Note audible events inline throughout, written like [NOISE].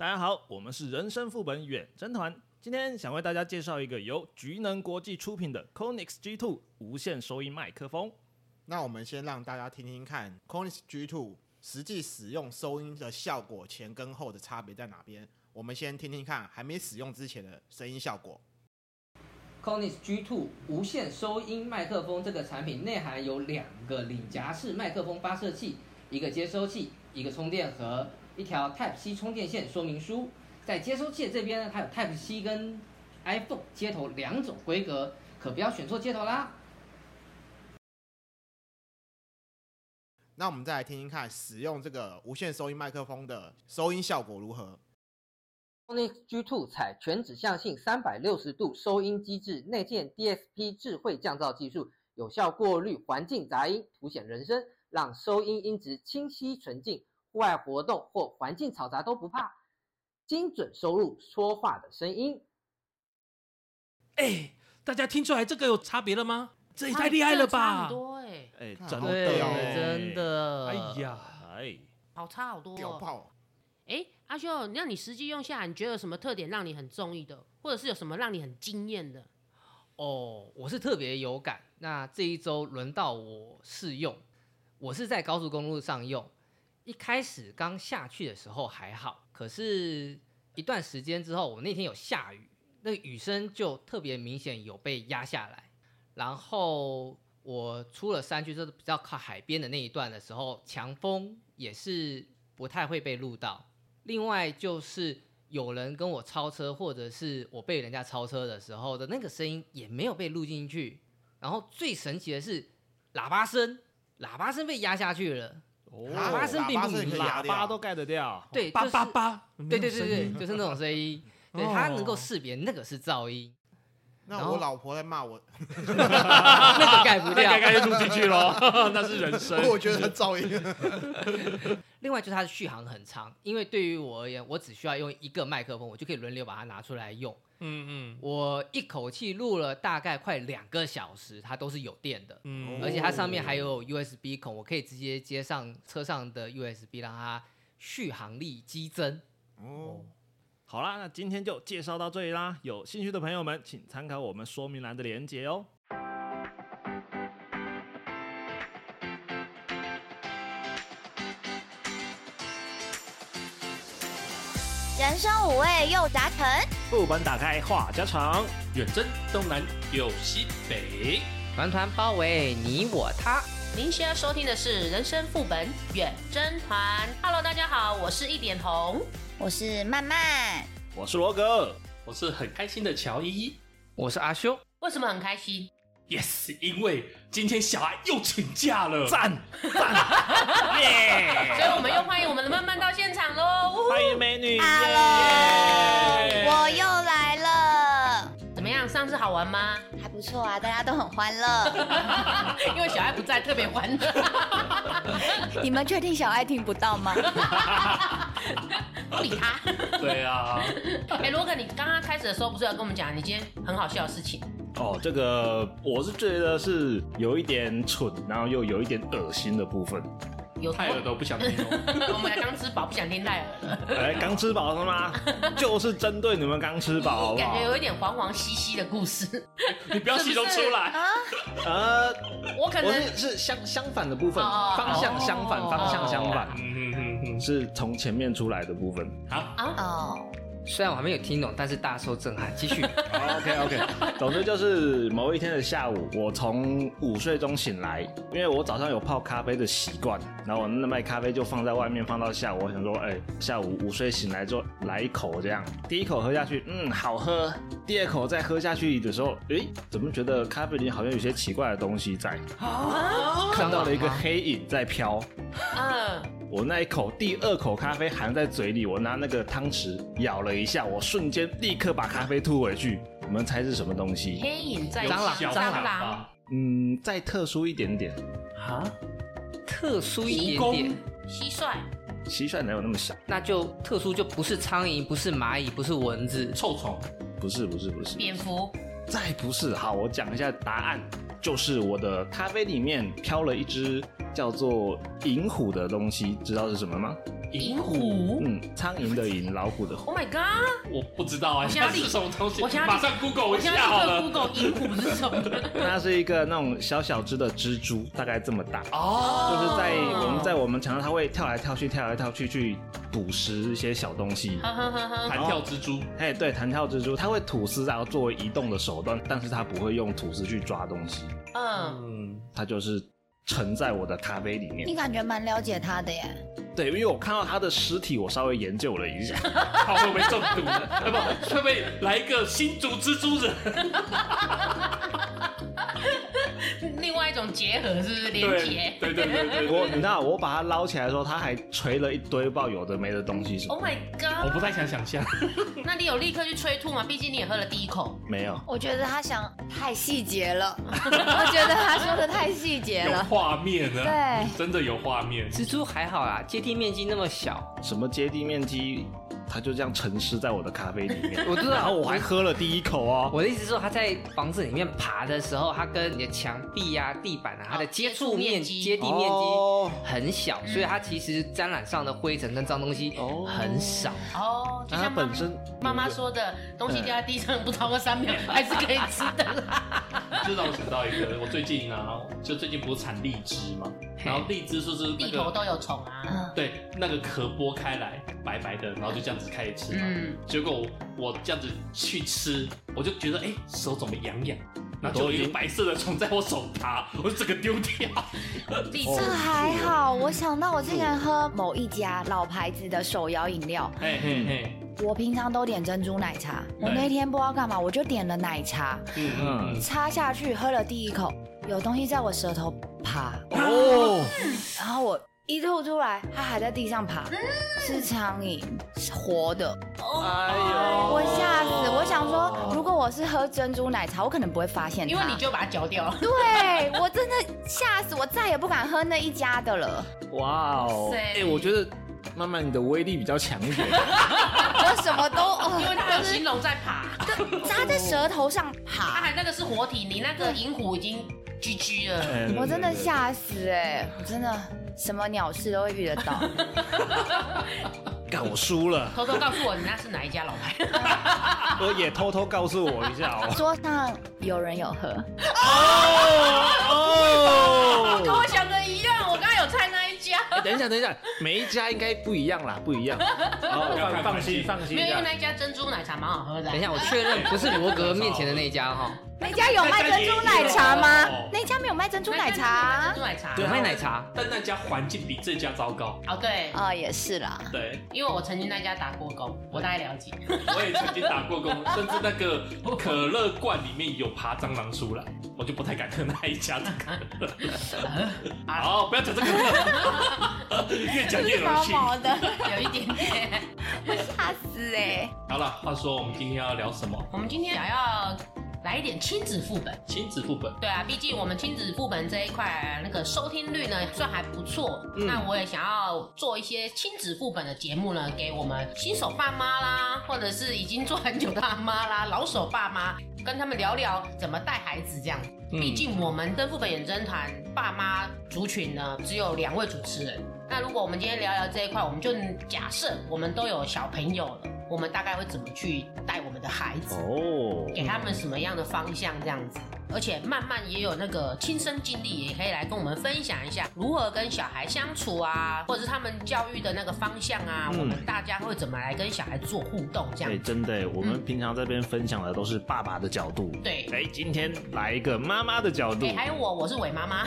大家好，我们是人生副本远征团，今天想为大家介绍一个由菊能国际出品的 c o n i x G2 无线收音麦克风。那我们先让大家听听看 c o n i x G2 实际使用收音的效果前跟后的差别在哪边。我们先听听看还没使用之前的声音效果。c o n i x G2 无线收音麦克风这个产品内含有两个领夹式麦克风发射器，一个接收器，一个充电盒。一条 Type C 充电线说明书，在接收器的这边呢，它有 Type C 跟 iPhone 接头两种规格，可不要选错接头啦。那我们再来听听看，使用这个无线收音麦克风的收音效果如何 Sonix G2 采全指向性三百六十度收音机制，内建 DSP 智慧降噪技术，有效过滤环境杂音，凸显人声，让收音音质清晰纯净。户外活动或环境嘈杂都不怕，精准收录说话的声音。哎、欸，大家听出来这个有差别了吗？这也太厉害了吧！很多哎、欸，哎、欸，真的、欸，真的，哎呀，哎，好差好多、哦。屌炮！哎、欸，阿修，那你实际用下来，你觉得有什么特点让你很中意的，或者是有什么让你很惊艳的？哦，我是特别有感。那这一周轮到我试用，我是在高速公路上用。一开始刚下去的时候还好，可是一段时间之后，我那天有下雨，那个雨声就特别明显，有被压下来。然后我出了山区，就是比较靠海边的那一段的时候，强风也是不太会被录到。另外就是有人跟我超车，或者是我被人家超车的时候的那个声音也没有被录进去。然后最神奇的是喇叭声，喇叭声被压下去了。喇叭声并不喇叭，喇叭都盖得掉，对，叭叭叭，对对对对，就是那种声音，[LAUGHS] 对，它能够识别那个是噪音。那我老婆在骂我，[LAUGHS] 那个盖不掉，盖盖就录进去喽，[LAUGHS] 那是人声。我觉得噪音。另外就是它的续航很长，因为对于我而言，我只需要用一个麦克风，我就可以轮流把它拿出来用。嗯嗯，我一口气录了大概快两个小时，它都是有电的。嗯，而且它上面还有 USB 孔，我可以直接接上车上的 USB，让它续航力激增。哦，好啦，那今天就介绍到这里啦。有兴趣的朋友们，请参考我们说明栏的连接哦。人生五味又杂陈，副本打开话家常，远征东南又西北，团团包围你我他。您现在收听的是人生副本远征团。Hello，大家好，我是一点红，我是曼曼，我是罗格，我是很开心的乔伊，我是阿修。为什么很开心？Yes，因为今天小孩又请假了，赞赞 [LAUGHS] 耶！所以我们又欢迎我们的曼曼到现场喽，欢迎美女，Hello，我又好玩吗？还不错啊，大家都很欢乐，[LAUGHS] 因为小爱不在，特别欢乐。[LAUGHS] 你们确定小爱听不到吗？不理他。对啊。[LAUGHS] 哎，罗哥，你刚刚开始的时候不是要跟我们讲你今天很好笑的事情？哦，这个我是觉得是有一点蠢，然后又有一点恶心的部分。有太耳朵不想听哦。[LAUGHS] 我们刚吃饱，不想听泰尔了。哎，刚吃饱是吗？就是针对你们刚吃饱，感觉有一点黄黄兮兮的故事。你不要形容出来啊！呃，我可能是相相反的部分，方向相反，方向相反。嗯嗯嗯嗯，是从前面出来的部分。好啊哦。虽然我还没有听懂，但是大受震撼。继续。[LAUGHS] OK OK。总之就是某一天的下午，我从午睡中醒来，因为我早上有泡咖啡的习惯，然后我那杯咖啡就放在外面，放到下午。我想说，哎、欸，下午午睡醒来之后来一口这样。第一口喝下去，嗯，好喝。第二口再喝下去的时候，哎、欸，怎么觉得咖啡里好像有些奇怪的东西在？啊！[LAUGHS] 看到了一个黑影在飘。嗯。我那一口第二口咖啡含在嘴里，我拿那个汤匙舀了一下，我瞬间立刻把咖啡吐回去。你们猜是什么东西？黑影在蟑螂，蟑螂。嗯，再特殊一点点。啊？特殊一点点。蟋蟀。蟋蟀哪有那么小？那就特殊就不是苍蝇，不是蚂蚁，不是蚊子，臭虫。不是不是不是。蝙蝠。再不是，好，我讲一下答案，就是我的咖啡里面飘了一只。叫做银虎的东西，知道是什么吗？银虎嗯，苍蝇的蝇，老虎的虎。，Oh my god！我不知道啊，现在 [LAUGHS] 是什么东西？我现在马上 Google 一我现在立刻下好了。Google 银虎是什么？它是一个那种小小只的蜘蛛，大概这么大。哦，就是在我们在我们墙上，它会跳来跳去，跳来跳去去捕食一些小东西。弹跳蜘蛛，哎，对，弹跳蜘蛛，它会吐丝，然后作为移动的手段，但是它不会用吐丝去抓东西，嗯，嗯，它就是沉在我的咖啡里面你。感觉蛮了解他的耶。对，因为我看到他的尸体，我稍微研究了一下。他 [LAUGHS] 会不会中毒？[LAUGHS] 呃，不，会不会来一个新竹蜘蛛人？[LAUGHS] 另外一种结合是不是连对对对对对我，对。你知道，我把它捞起来的时候，它还垂了一堆不知道有的没的东西，是？？Oh my god！我不太想想象，那你有立刻去催吐吗？毕竟你也喝了第一口。没有。我觉得他想太细节了，我觉得他说的太细节有了。画面呢，对，真的有画面。蜘蛛还好啦，接地面积那么小，什么接地面积，它就这样沉尸在我的咖啡里面。[LAUGHS] 我知道然后我还喝了第一口哦。我的意思是说，它在房子里面爬的时候，它跟你的墙壁啊、地板啊，它的接触面、接触面积接地面哦积很小，所以它其实沾染上的灰尘跟脏东西哦很少。哦，它本身妈妈说的，东西掉在地上不超过三秒，还是可以吃的啦。[LAUGHS] 就让我想到一个，我最近啊，就最近不是产荔枝嘛，然后荔枝说是那个地头都有虫啊。嗯，对那个壳剥开来白白的，然后就这样子开始吃嘛。嗯，结果我这样子去吃，我就觉得哎、手怎么痒痒，然后就有一个白色的虫在我手爬，我就整个丢掉。荔这枝还好。我想到我之前喝某一家老牌子的手摇饮料，嘿嘿嘿，我平常都点珍珠奶茶，我那天不知道干嘛，我就点了奶茶，插下去喝了第一口，有东西在我舌头爬，哦，然后我一吐出来，它还在地上爬，是苍蝇，是活的。哎呦，我吓死！我想说，如果我是喝珍珠奶茶，我可能不会发现它。因为你就把它嚼掉了。对我真的吓死，我再也不敢喝那一家的了。哇哦，塞哎，我觉得慢慢你的威力比较强一点。[LAUGHS] 我什么都，哦因为哦，它有形龙在爬，扎在舌头上它爬，还那个是活体，你那个银虎已经 GG 了。嗯我真的吓死哎！我真的什么鸟事都会遇得到。干我输了，偷偷告诉我，你那是哪一家老牌？我也偷偷告诉我一下哦。桌上有人有喝，哦跟我想的一样，我刚刚有猜那。哎，等一下，等一下，每一家应该不一样啦，不一样。[LAUGHS] 哦，放放心，放心没有，因为。那一家珍珠奶茶蛮好喝的啊。等一下，我确认不是罗格面前的那一家哈，[LAUGHS] 那家有卖珍珠奶茶吗哦？那家没有卖珍珠奶茶珍珠。奶茶。有卖奶茶。但那家环境比这家糟糕。哦，对，哦，也是啦。对，因为我曾经那家打过工，我大概了解。[LAUGHS] 我也曾经打过工，甚至那个可乐罐里面有爬蟑螂出来，我就不太敢喝那一家的可乐。好，不要讲这个了，越讲越恶心。毛毛的，[LAUGHS] 有一点点。我吓死哎！好了，话说我们今天要聊什么？我们今天想要来一点亲子副本。亲子副本。对啊，毕竟我们亲子副本这一块那个收听率呢算还不错。那我也想要做一些亲子副本的节目呢，给我们新手爸妈啦，或者是已经做很久的爸妈啦、老手爸妈，跟他们聊聊怎么带孩子这样。毕竟我们登副本远征团爸妈族群呢只有两位主持人。那如果我们今天聊聊这一块，我们就假设我们都有小朋友了，我们大概会怎么去带我们的孩子？哦，给他们什么样的方向这样子，而且慢慢也有那个亲身经历，也可以来跟我们分享一下如何跟小孩相处啊，或者是他们教育的那个方向啊，嗯我们大家会怎么来跟小孩做互动这样？对。真的，我们平常这边分享的都是爸爸的角度。对哎，今天来一个妈妈的角度哎、。还有我，我是伟妈妈，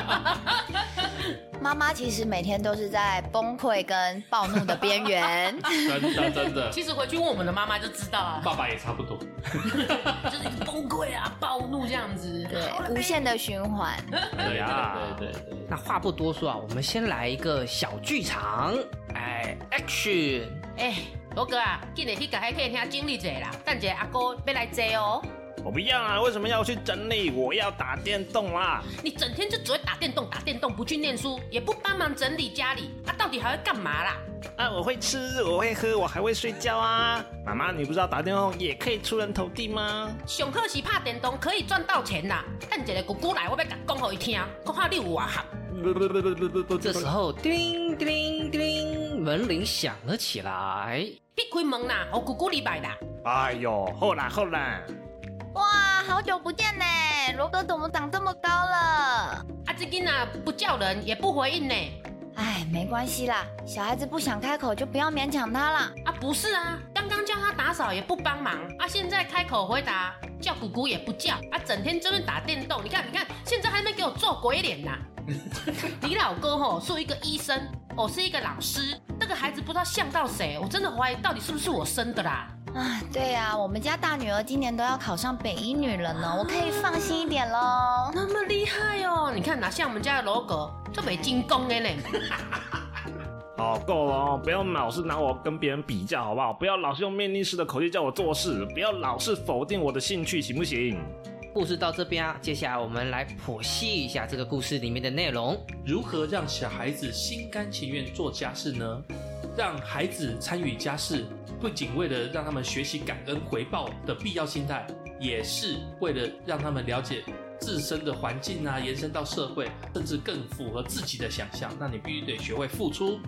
[LAUGHS] 妈妈其实每天都是在崩溃跟暴怒的边缘。[LAUGHS] 真的真的，其实回去问我们的妈妈就知道啊，爸爸也差不多。就是崩溃啊、暴怒这样子。对，无限的循环。对呀对对对对。那话不多说啊，我们先来一个小剧场，哎，action！哎，罗哥啊，今日去甲海客厅经理一下啦，等一下阿哥要来坐哦。我不要啊！为什么要去整理？我要打电动啦！你整天就只会打电动、打电动，不去念书，也不帮忙整理家里，啊，到底还会干嘛啦？啊，我会吃，我会喝，我还会睡觉啊！妈妈，你不知道打电动也可以出人头地吗？上课时怕电动可以赚到钱啦！等一个姑姑来，我要甲讲给伊听，讲下你有外行。这时候，叮叮叮铃，门铃响了起来。别开门啦，我姑姑礼拜的。哎呦，好啦好啦。哇，好久不见呢，罗哥怎么长这么高了？啊，这囡仔不叫人也不回应呢。哎，没关系啦，小孩子不想开口就不要勉强他啦。啊，不是啊，刚刚叫他打扫也不帮忙，啊，现在开口回答叫姑姑也不叫，啊，整天这边打电动，你看你看，现在还没给我做鬼脸呐。[LAUGHS] 你老公吼是一个医生，我是一个老师，这个孩子不知道像到谁，我真的怀疑到底是不是我生的啦。啊，对呀、啊，我们家大女儿今年都要考上北一女了呢，我可以放心一点喽。那么厉害哦！你看哪像我们家的罗哥，特别精攻的呢。[LAUGHS] 好，够了哦，不要老是拿我跟别人比较，好不好？不要老是用命令式的口气叫我做事，不要老是否定我的兴趣，行不行？故事到这边啊，接下来我们来剖析一下这个故事里面的内容。如何让小孩子心甘情愿做家事呢？让孩子参与家事，不仅为了让他们学习感恩回报的必要心态，也是为了让他们了解自身的环境啊，延伸到社会，甚至更符合自己的想象。那你必须得学会付出，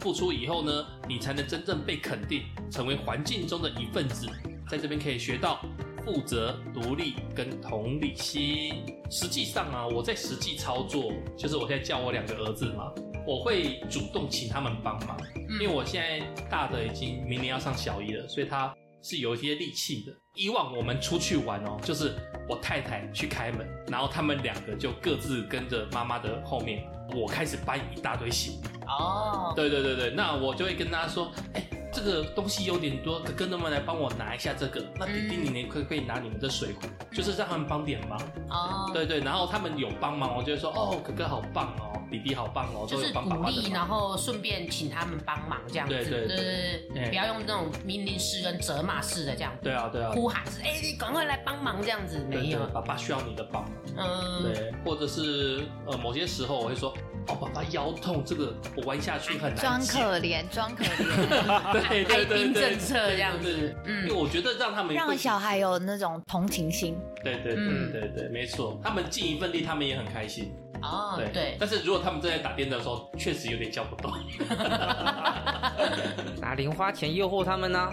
付出以后呢，你才能真正被肯定，成为环境中的一份子。在这边可以学到。负责、独立跟同理心。实际上啊，我在实际操作，就是我现在教我两个儿子嘛，我会主动请他们帮忙，因为我现在大的已经明年要上小一了，所以他是有一些力气的。以往我们出去玩哦，就是我太太去开门，然后他们两个就各自跟着妈妈的后面，我开始搬一大堆行李。哦，对对对对，那我就会跟他说，哎。这个东西有点多，哥哥能不能来帮我拿一下这个？那弟弟你呢？可可以拿你们的水壶，就是让他们帮点忙。哦，对对，然后他们有帮忙，我就会说哦，哥哥好棒哦，弟弟好棒哦，就是鼓励，然后顺便请他们帮忙这样子。对对对，不要用那种命令式跟责骂式的这样子。对啊对啊，呼喊是哎，你赶快来帮忙这样子，没有，爸爸需要你的帮忙。嗯，对，或者是呃某些时候我会说。哦，爸爸腰痛，这个我玩下去很难。装可怜，装可怜。[LAUGHS] 对对对对，政策这样子。嗯，因为我觉得让他们让小孩有那种同情心。对对对对对，没错，他们尽一份力，他们也很开心。哦，对。但是如果他们正在打电动的时候，确实有点叫不动。[LAUGHS] [LAUGHS] 拿零花钱诱惑他们呢？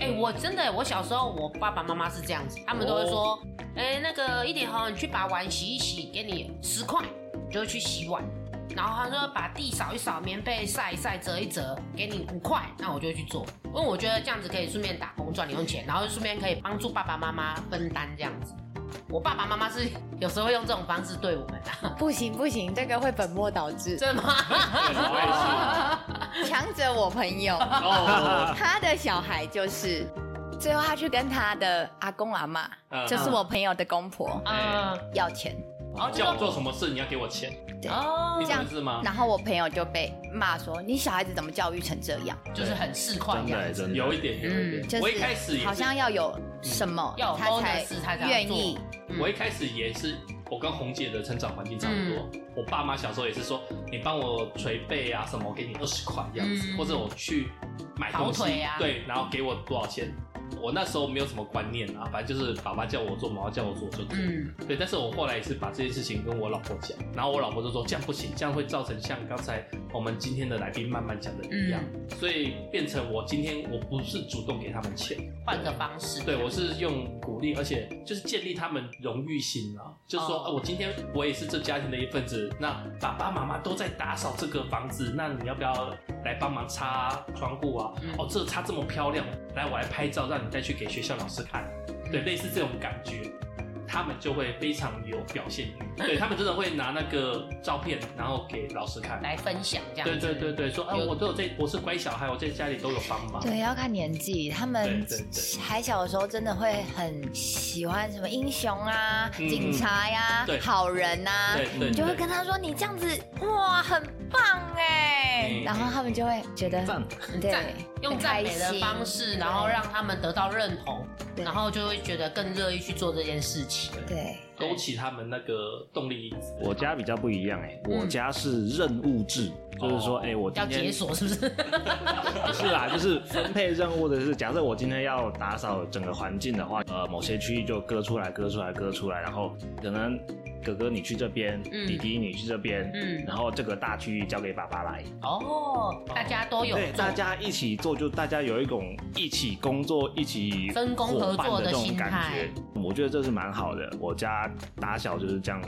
哎，我真的，我小时候我爸爸妈妈是这样子，他们都会说，哎，那个一点红，你去把碗洗一洗，给你十块，就会去洗碗。然后他说把地扫一扫，棉被晒一晒，折一折，给你五块，那我就去做，因为我觉得这样子可以顺便打工赚零用钱，然后顺便可以帮助爸爸妈妈分担这样子。我爸爸妈妈是有时候会用这种方式对我们的。不行不行，这个会本末倒置。真的吗？强者我朋友，他的小孩就是，最后他去跟他的阿公阿妈，就是我朋友的公婆，要钱。叫我做什么事，你要给我钱。对哦，这样子吗？然后我朋友就被骂说：“你小孩子怎么教育成这样？就是很市侩这样子，有一点，有一点。我一开始好像要有什么，他才愿意。我一开始也是，我跟红姐的成长环境差不多。我爸妈小时候也是说，你帮我捶背啊什么，我给你二十块这样子，或者我去买东西，对，然后给我多少钱。”我那时候没有什么观念啊，反正就是爸爸叫我做，妈妈叫我做就做。嗯，对。但是我后来也是把这件事情跟我老婆讲，然后我老婆就说这样不行，这样会造成像刚才我们今天的来宾慢慢讲的一样，嗯、所以变成我今天我不是主动给他们钱，换个方式。对，我是用鼓励，而且就是建立他们荣誉心啊，就是说，哦、我今天我也是这家庭的一份子，那爸爸妈妈都在打扫这个房子，那你要不要来帮忙擦窗户啊？嗯、哦，这擦这么漂亮，来我来拍照让你。再去给学校老师看，对，类似这种感觉，他们就会非常有表现欲。[LAUGHS] 对，他们真的会拿那个照片，然后给老师看，来分享这样。对对对对，说啊，我都有这，我是乖小孩，我在家里都有帮忙。对，要看年纪，他们还小的时候，真的会很喜欢什么英雄啊、警察呀、好人呐，你就会跟他说，你这样子哇，很棒哎，然后他们就会觉得，对。用赞美的方式，然后让他们得到认同，然后就会觉得更乐意去做这件事情。对，勾起他们那个动力。我家比较不一样哎，我家是任务制。就是说，哎、欸，我今天要解锁是不是？[LAUGHS] 不是啦，就是分配任务的是，假设我今天要打扫整个环境的话，呃，某些区域就割出来，割出来，割出来，然后可能哥哥你去这边，嗯、弟弟你去这边，嗯，然后这个大区域交给爸爸来。哦，大家都有对，大家一起做，就大家有一种一起工作、一起分工合作的这种感觉。我觉得这是蛮好的。我家打小就是这样。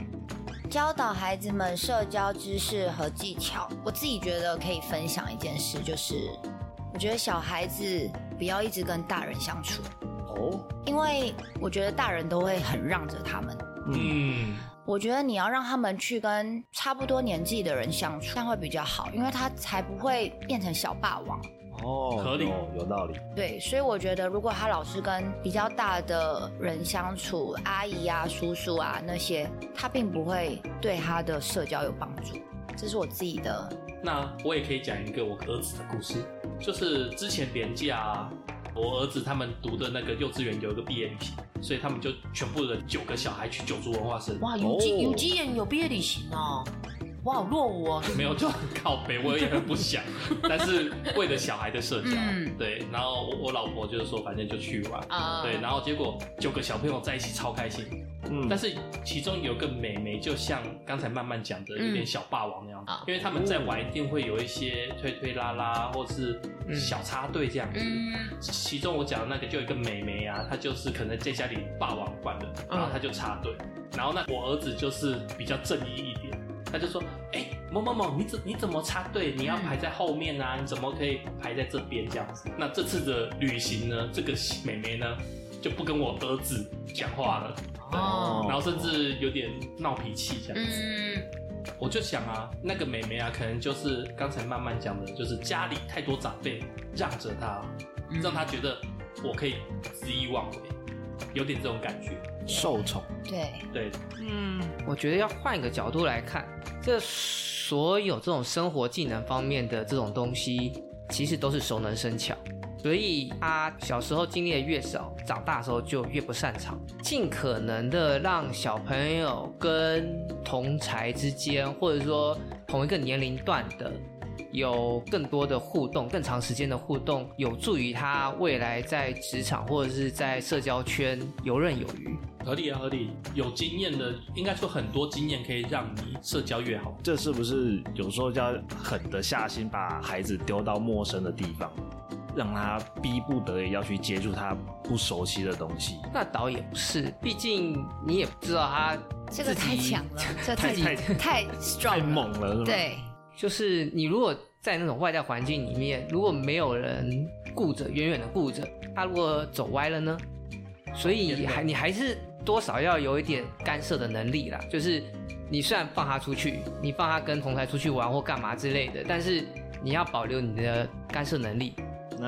教导孩子们社交知识和技巧，我自己觉得可以分享一件事，就是我觉得小孩子不要一直跟大人相处哦，因为我觉得大人都会很让着他们。嗯，我觉得你要让他们去跟差不多年纪的人相处，这样会比较好，因为他才不会变成小霸王。哦，合理，有道理。对，所以我觉得，如果他老是跟比较大的人相处，阿姨啊、叔叔啊那些，他并不会对他的社交有帮助。这是我自己的。那我也可以讲一个我儿子的故事，就是之前年假，我儿子他们读的那个幼稚园有一个毕业旅行，所以他们就全部的九个小孩去九族文化生。哇，有机有机园有毕业旅行哦。哇，好落伍哦！[LAUGHS] 没有，就很靠北，我也很不想，[LAUGHS] 但是为了小孩的社交，嗯、对，然后我，我老婆就是说，反正就去玩，啊、对，然后结果九个小朋友在一起超开心，嗯，但是其中有个美眉，就像刚才慢慢讲的，有点小霸王那样，嗯、因为他们在玩一定会有一些推推拉拉，或是小插队这样子，嗯，其中我讲的那个就有一个美眉啊，她就是可能在家里霸王惯了，然后她就插队，然后那我儿子就是比较正义一点。他就说：“哎、欸，某某某，你怎你怎么插队？你要排在后面啊？你怎么可以排在这边这样子？那这次的旅行呢？这个妹妹呢就不跟我儿子讲话了，哦，然后甚至有点闹脾气这样子。嗯，我就想啊，那个妹妹啊，可能就是刚才慢慢讲的，就是家里太多长辈让着她，让她觉得我可以肆意妄为，有点这种感觉。”受宠，对对，嗯，我觉得要换一个角度来看，这所有这种生活技能方面的这种东西，其实都是熟能生巧。所以他小时候经历的越少，长大的时候就越不擅长。尽可能的让小朋友跟同才之间，或者说同一个年龄段的。有更多的互动，更长时间的互动，有助于他未来在职场或者是在社交圈游刃有余。合理啊，合理。有经验的，应该说很多经验可以让你社交越好。这是不是有时候就要狠得下心，把孩子丢到陌生的地方，让他逼不得已要去接触他不熟悉的东西？那倒也不是，毕竟你也不知道他这个太强了，这太太 [LAUGHS] 太 strong，太猛了，是吗？对。就是你如果在那种外在环境里面，如果没有人顾着，远远的顾着，他如果走歪了呢？所以还你还是多少要有一点干涉的能力啦。就是你虽然放他出去，你放他跟同学出去玩或干嘛之类的，但是你要保留你的干涉能力。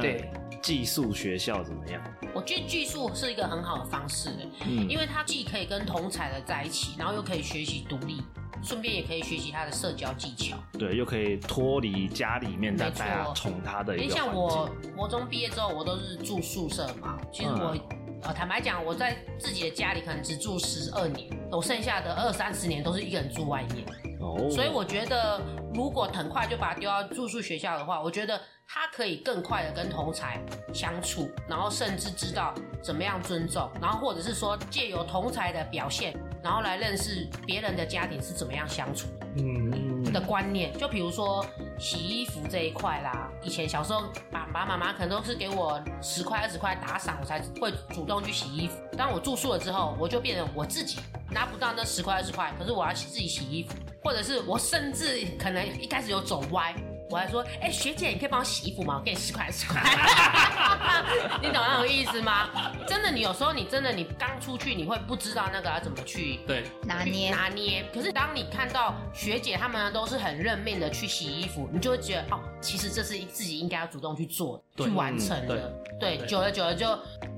对，寄宿学校怎么样？我觉得寄宿是一个很好的方式，嗯，因为他既可以跟同才的在一起，然后又可以学习独立。顺便也可以学习他的社交技巧，对，又可以脱离家里面的大家宠他的一个环境。因为像我国中毕业之后，我都是住宿舍嘛。其实我、嗯、呃坦白讲，我在自己的家里可能只住十二年，我剩下的二三十年都是一个人住外面。哦，所以我觉得如果很快就把他丢到住宿学校的话，我觉得他可以更快的跟同才相处，然后甚至知道怎么样尊重，然后或者是说借由同才的表现。然后来认识别人的家庭是怎么样相处，嗯，的观念，就比如说洗衣服这一块啦。以前小时候，爸爸妈妈可能都是给我十块二十块打赏，我才会主动去洗衣服。当我住宿了之后，我就变成我自己拿不到那十块二十块，可是我要自己洗衣服，或者是我甚至可能一开始有走歪。我还说，哎、欸，学姐，你可以帮我洗衣服吗？我给你十块十块，[LAUGHS] 你懂那种意思吗？真的，你有时候你真的你刚出去，你会不知道那个要怎么去对拿捏拿捏。可是当你看到学姐她们都是很认命的去洗衣服，你就会觉得哦，其实这是自己应该要主动去做去完成的。对久了久了就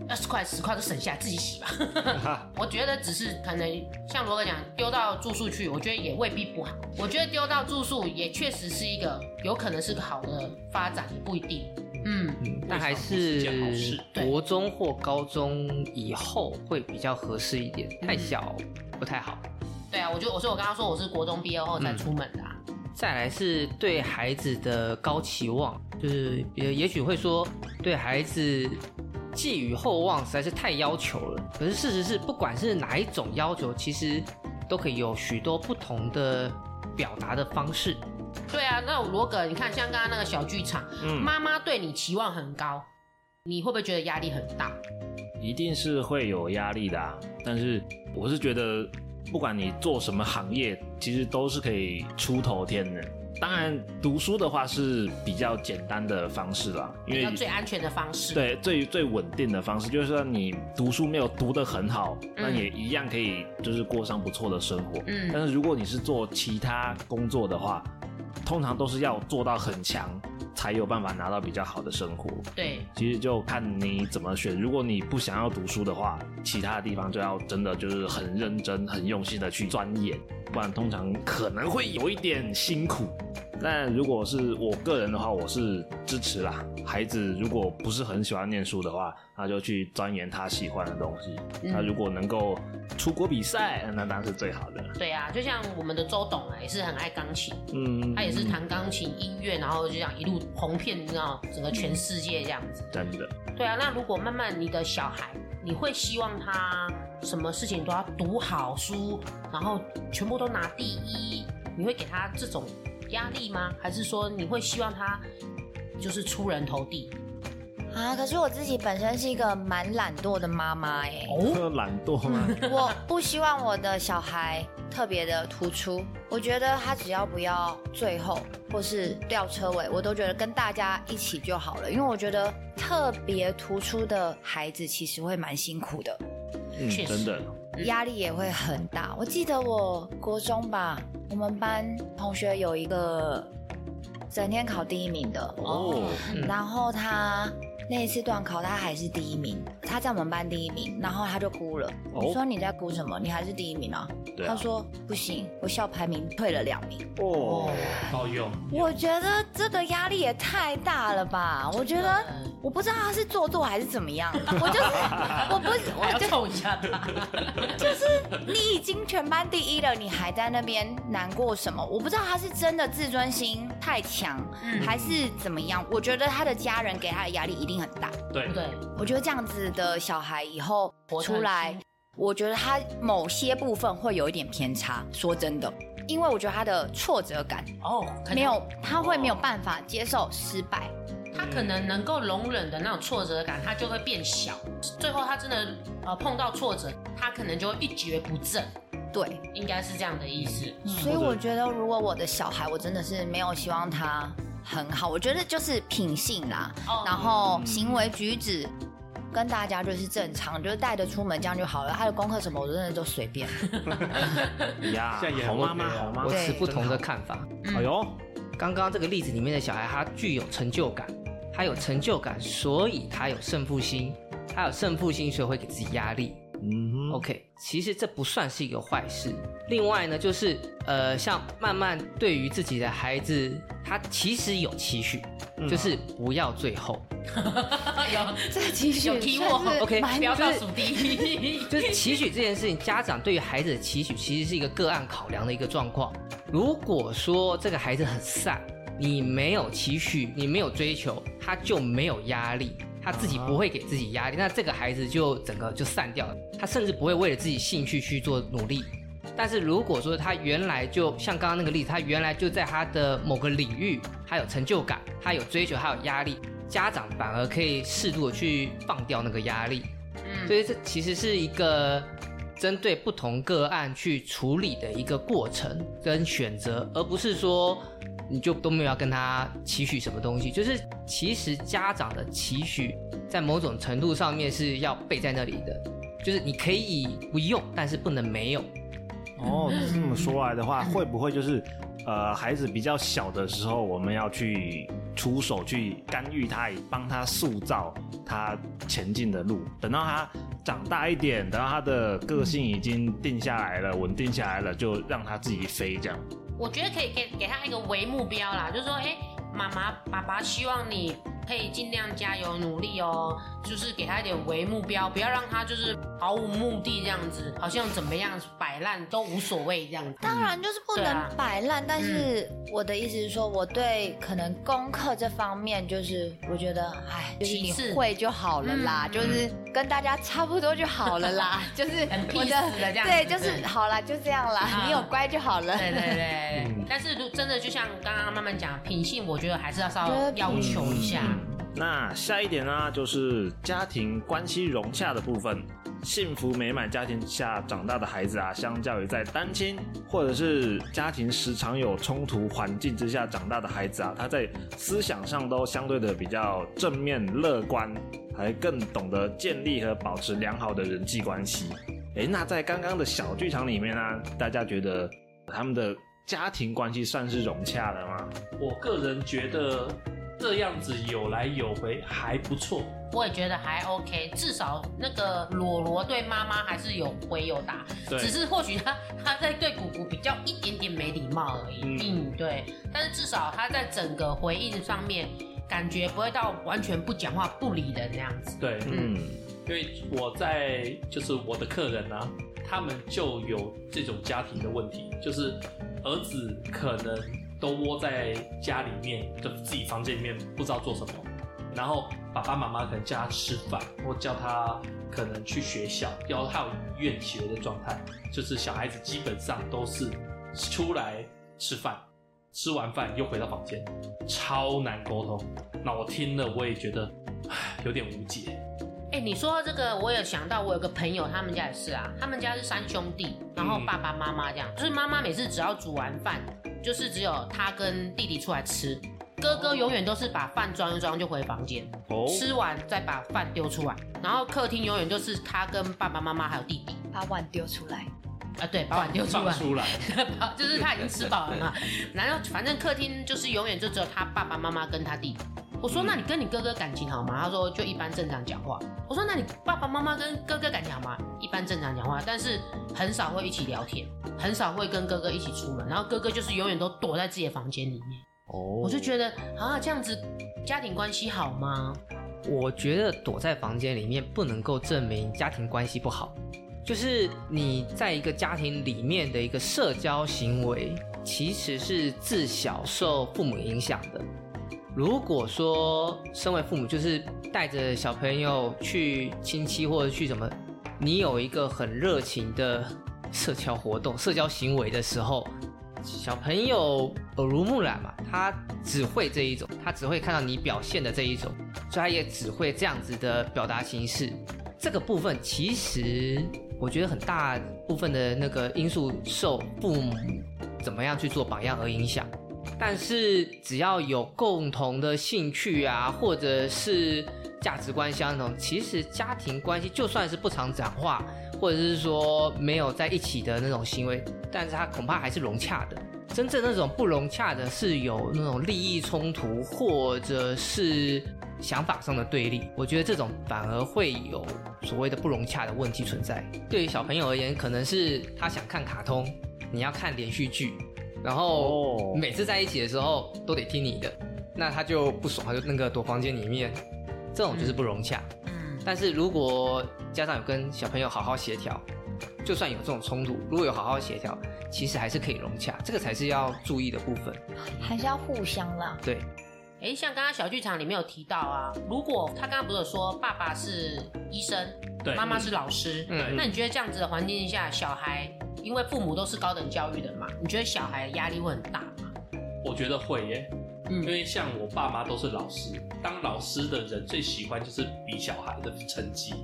二十块十块都省下来自己洗吧。[LAUGHS] 我觉得只是可能像罗哥讲丢到住宿去，我觉得也未必不好。我觉得丢到住宿也确实是一个有可能。是个好的发展，不一定。嗯，嗯，但还是国中或高中以后会比较合适一点，太小不太好。对啊，我就我说我刚刚说我是国中毕业后才出门的、啊。再来是对孩子的高期望，就是也也许会说对孩子寄予厚望实在是太要求了。可是事实是，不管是哪一种要求，其实都可以有许多不同的表达的方式。对啊，那罗格，你看像刚刚那个小剧场，嗯妈妈对你期望很高，你会不会觉得压力很大？一定是会有压力的、啊，但是我是觉得，不管你做什么行业，其实都是可以出头天的。当然，读书的话是比较简单的方式啦，因为比较最安全的方式。对最最稳定的方式，就是说你读书没有读得很好，那也一样可以就是过上不错的生活。嗯但是如果你是做其他工作的话，通常都是要做到很强，才有办法拿到比较好的生活。对，其实就看你怎么选。如果你不想要读书的话，其他的地方就要真的就是很认真、很用心的去钻研，不然通常可能会有一点辛苦。但如果是我个人的话，我是支持啦。孩子如果不是很喜欢念书的话，那就去钻研他喜欢的东西。嗯他如果能够出国比赛，那当然是最好的。对啊，就像我们的周董啊，也是很爱钢琴，嗯，他也是弹钢琴、音乐，然后就这样一路红遍，你知道整个全世界这样子。真的。对啊，那如果慢慢你的小孩，你会希望他什么事情都要读好书，然后全部都拿第一，你会给他这种压力吗？还是说你会希望他就是出人头地？啊，可是我自己本身是一个蛮懒惰的妈妈哎，哦，懒惰吗？我不希望我的小孩特别的突出，我觉得他只要不要最后或是掉车尾，我都觉得跟大家一起就好了。因为我觉得特别突出的孩子其实会蛮辛苦的，嗯，确实真的。压力也会很大。我记得我国中吧，我们班同学有一个整天考第一名的，哦，嗯。然后他那一次段考他还是第一名，他在我们班第一名，然后他就哭了。哦我说你在哭什么？你还是第一名啊？对啊他说不行，我校排名退了两名。哦，好用。我觉得这个压力也太大了吧？我觉得嗯我不知道他是做作还是怎么样，我就是 [LAUGHS] 我不是我就凑一下他。[LAUGHS] 就是你已经全班第一了，你还在那边难过什么？我不知道他是真的自尊心太强，嗯还是怎么样？我觉得他的家人给他的压力一定很大。对，对，我觉得这样子的小孩以后活出来我觉得他某些部分会有一点偏差。说真的，因为我觉得他的挫折感哦，没有，他会没有办法接受失败。他可能能够容忍的那种挫折感，他就会变小。最后他真的呃碰到挫折，他可能就会一蹶不振，对，应该是这样的意思。所以我觉得，如果我的小孩，我真的是没有希望他很好。我觉得就是品性啦，哦然后行为举止跟大家就是正常，就是带着出门这样就好了。他的功课什么，我真的都随便。[LAUGHS] 呀好妈妈，好妈我妈，持不同的看法。哎呦，刚刚这个例子里面的小孩，他具有成就感，他有成就感，所以他有胜负心，他有胜负心，所以会给自己压力。嗯哼，OK，其实这不算是一个坏事。另外呢，就是呃，像慢慢对于自己的孩子，他其实有期许，嗯就是不要最后，[LAUGHS] 有这其实有提我 OK，不要倒数第一。[LAUGHS] 就是期许这件事情，家长对于孩子的期许其实是一个个案考量的一个状况。如果说这个孩子很散，你没有期许，你没有追求，他就没有压力，他自己不会给自己压力，那这个孩子就整个就散掉了，他甚至不会为了自己兴趣去做努力。但是如果说他原来就像刚刚那个例子，他原来就在他的某个领域，他有成就感，他有追求，他有压力，家长反而可以适度的去放掉那个压力。嗯所以这其实是一个针对不同个案去处理的一个过程跟选择，而不是说你就都没有要跟他期许什么东西。就是其实家长的期许在某种程度上面是要备在那里的，就是你可以不用，但是不能没有。哦，这么说来的话，会不会就是呃，孩子比较小的时候，我们要去出手去干预他，帮他塑造他前进的路。等到他长大一点，等到他的个性已经定下来了、稳定下来了，就让他自己飞这样。我觉得可以给给他一个微目标啦，就是说，哎、妈妈、爸爸希望你可以尽量加油努力哦，就是给他一点微目标，不要让他就是毫无目的这样子，好像怎么样摆烂都无所谓这样子。当然就是不能摆烂，啊、但是我的意思是说，我对可能功课这方面，就是我觉得，哎，就是你会就好了啦，就是跟大家差不多就好了啦，[LAUGHS] 就是很 peace 的这样，对，就是好啦，就这样啦，你有乖就好了。对对对，但是如真的就像刚刚慢慢讲，品性我觉得还是要稍微要求一下。那下一点呢，就是家庭关系融洽的部分。幸福美满家庭下长大的孩子啊，相较于在单亲或者是家庭时常有冲突环境之下长大的孩子啊，他在思想上都相对的比较正面乐观，还更懂得建立和保持良好的人际关系。诶，那在刚刚的小剧场里面呢，大家觉得他们的家庭关系算是融洽的吗？我个人觉得。这样子有来有回还不错，我也觉得还 OK，至少那个罗罗对妈妈还是有回有答，只是或许他他在对姑姑比较一点点没礼貌而已，嗯，嗯，对，但是至少他在整个回应上面感觉不会到完全不讲话不理人那样子，对，嗯，因为我在就是我的客人呢，啊，他们就有这种家庭的问题，就是儿子可能。都窝在家里面的自己房间里面，不知道做什么。然后爸爸妈妈可能叫他吃饭，或叫他可能去学校，要他有厌学的状态。就是小孩子基本上都是出来吃饭，吃完饭又回到房间，超难沟通。那我听了我也觉得，有点无解。哎、欸，你说这个，我有想到，我有个朋友，他们家也是啊，他们家是三兄弟，然后爸爸妈妈这样，嗯、就是妈妈每次只要煮完饭。就是只有他跟弟弟出来吃，哥哥永远都是把饭装一装就回房间，哦、吃完再把饭丢出来，然后客厅永远就是他跟爸爸妈妈还有弟弟。把碗丢出来，啊对，把碗丢出来，出来 [LAUGHS] 就是他已经吃饱了嘛，[LAUGHS] 然后反正客厅就是永远就只有他爸爸妈妈跟他弟弟。我说，那你跟你哥哥感情好吗？他说就一般正常讲话。我说，那你爸爸妈妈跟哥哥感情好吗？一般正常讲话，但是很少会一起聊天，很少会跟哥哥一起出门，然后哥哥就是永远都躲在自己的房间里面。哦，我就觉得啊，这样子家庭关系好吗？我觉得躲在房间里面不能够证明家庭关系不好，就是你在一个家庭里面的一个社交行为，其实是自小受父母影响的。如果说身为父母，就是带着小朋友去亲戚或者去什么，你有一个很热情的社交活动、社交行为的时候，小朋友耳濡目染嘛，他只会这一种，他只会看到你表现的这一种，所以他也只会这样子的表达形式。这个部分其实我觉得很大部分的那个因素受父母怎么样去做榜样而影响。但是只要有共同的兴趣啊，或者是价值观相同，其实家庭关系就算是不常讲话，或者是说没有在一起的那种行为，但是他恐怕还是融洽的。真正那种不融洽的，是有那种利益冲突，或者是想法上的对立。我觉得这种反而会有所谓的不融洽的问题存在。对于小朋友而言，可能是他想看卡通，你要看连续剧。然后每次在一起的时候都得听你的，那他就不爽，他就那个躲房间里面，这种就是不融洽。嗯，但是如果家长有跟小朋友好好协调，就算有这种冲突，如果有好好协调，其实还是可以融洽，这个才是要注意的部分，还是要互相啦。对，哎，像刚刚小剧场里面有提到啊，如果他刚刚不是有说爸爸是医生，对，妈妈是老师，嗯，那你觉得这样子的环境下，小孩？因为父母都是高等教育的嘛，你觉得小孩压力会很大吗？我觉得会耶，嗯，因为像我爸妈都是老师，当老师的人最喜欢就是比小孩的成绩，